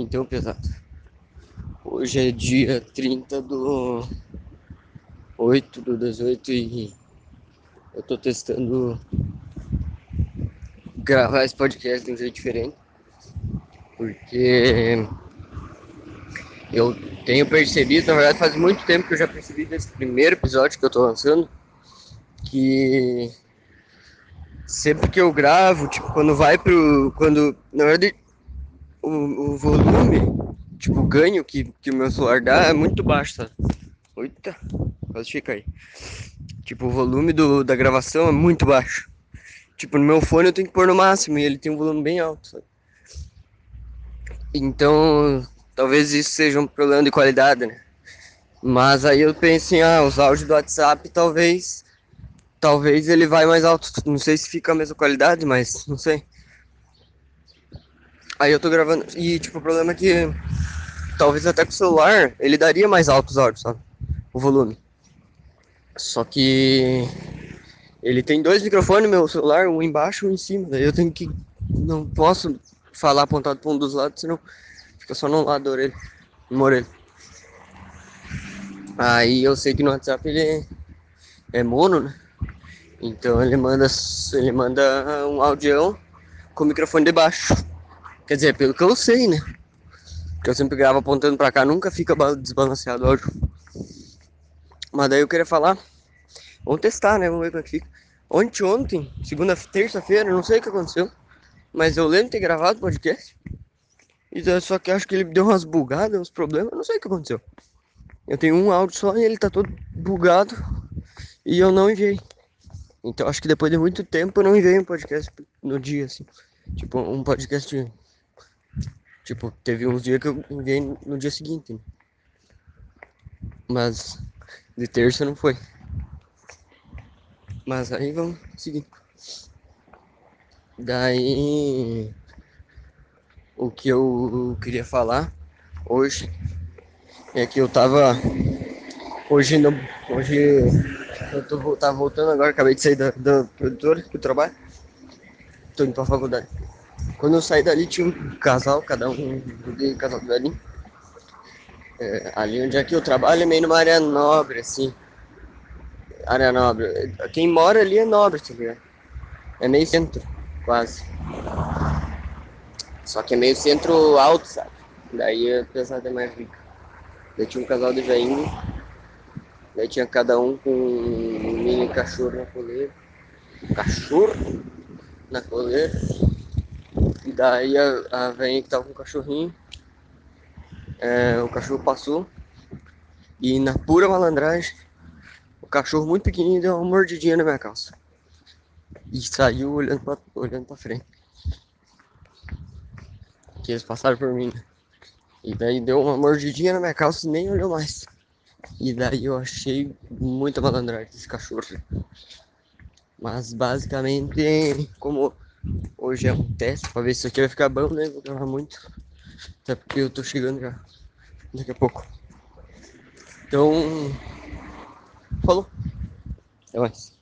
Então, pesado. Hoje é dia 30 do 8 do 18 e eu tô testando gravar esse podcast de um jeito diferente. Porque eu tenho percebido, na verdade faz muito tempo que eu já percebi desse primeiro episódio que eu tô lançando, que sempre que eu gravo, tipo, quando vai pro. Quando. Na verdade, o, o volume, tipo, o ganho que, que o meu celular dá é muito baixo, sabe? Eita, quase fica aí. Tipo, o volume do, da gravação é muito baixo. Tipo, no meu fone eu tenho que pôr no máximo e ele tem um volume bem alto, sabe? Então, talvez isso seja um problema de qualidade, né? Mas aí eu penso em, ah, os áudios do WhatsApp talvez. Talvez ele vai mais alto. Não sei se fica a mesma qualidade, mas não sei. Aí eu tô gravando. E, tipo, o problema é que talvez até com o celular ele daria mais alto os áudios, sabe? O volume. Só que ele tem dois microfones, meu celular, um embaixo e um em cima. Daí eu tenho que. Não posso falar apontado para um dos lados, senão fica só no lado da orelha, uma orelha. Aí eu sei que no WhatsApp ele é, mono, né? Então ele manda, ele manda um audião com o microfone de baixo. Quer dizer, pelo que eu sei, né? Porque eu sempre gravo apontando pra cá, nunca fica desbalanceado o áudio. Mas daí eu queria falar. Vamos testar, né? Vamos ver como é que fica. Ontem, ontem, segunda, terça-feira, não sei o que aconteceu. Mas eu lembro de ter gravado o podcast. E só que acho que ele deu umas bugadas, uns problemas, não sei o que aconteceu. Eu tenho um áudio só e ele tá todo bugado. E eu não enviei. Então acho que depois de muito tempo eu não enviei um podcast no dia, assim. Tipo, um podcast Tipo, teve uns dias que eu enviei no dia seguinte. Mas de terça não foi. Mas aí vamos seguir. Daí o que eu queria falar hoje é que eu tava hoje no, hoje eu tô tava voltando agora, acabei de sair da, da produtora eu trabalho. Tô indo pra faculdade. Quando eu saí dali tinha um casal, cada um de casal velhinho. É, ali onde é que eu trabalho é meio numa área nobre, assim. Área nobre. Quem mora ali é nobre, tá ligado? É meio centro, quase. Só que é meio centro alto, sabe? Daí a pesada é mais rica. Daí tinha um casal de velhinho. Daí tinha cada um com um mini cachorro na coleira. Cachorro na coleira. E daí a, a velhinha que tava com o cachorrinho, é, o cachorro passou e na pura malandragem, o cachorro muito pequenininho deu uma mordidinha na minha calça. E saiu olhando pra, olhando pra frente. Que eles passaram por mim. Né? E daí deu uma mordidinha na minha calça e nem olhou mais. E daí eu achei muita malandragem desse cachorro. Mas basicamente, como Hoje é um teste pra ver se isso aqui vai ficar bom, né? Vou gravar muito. Até porque eu tô chegando já daqui a pouco. Então, falou. Até mais.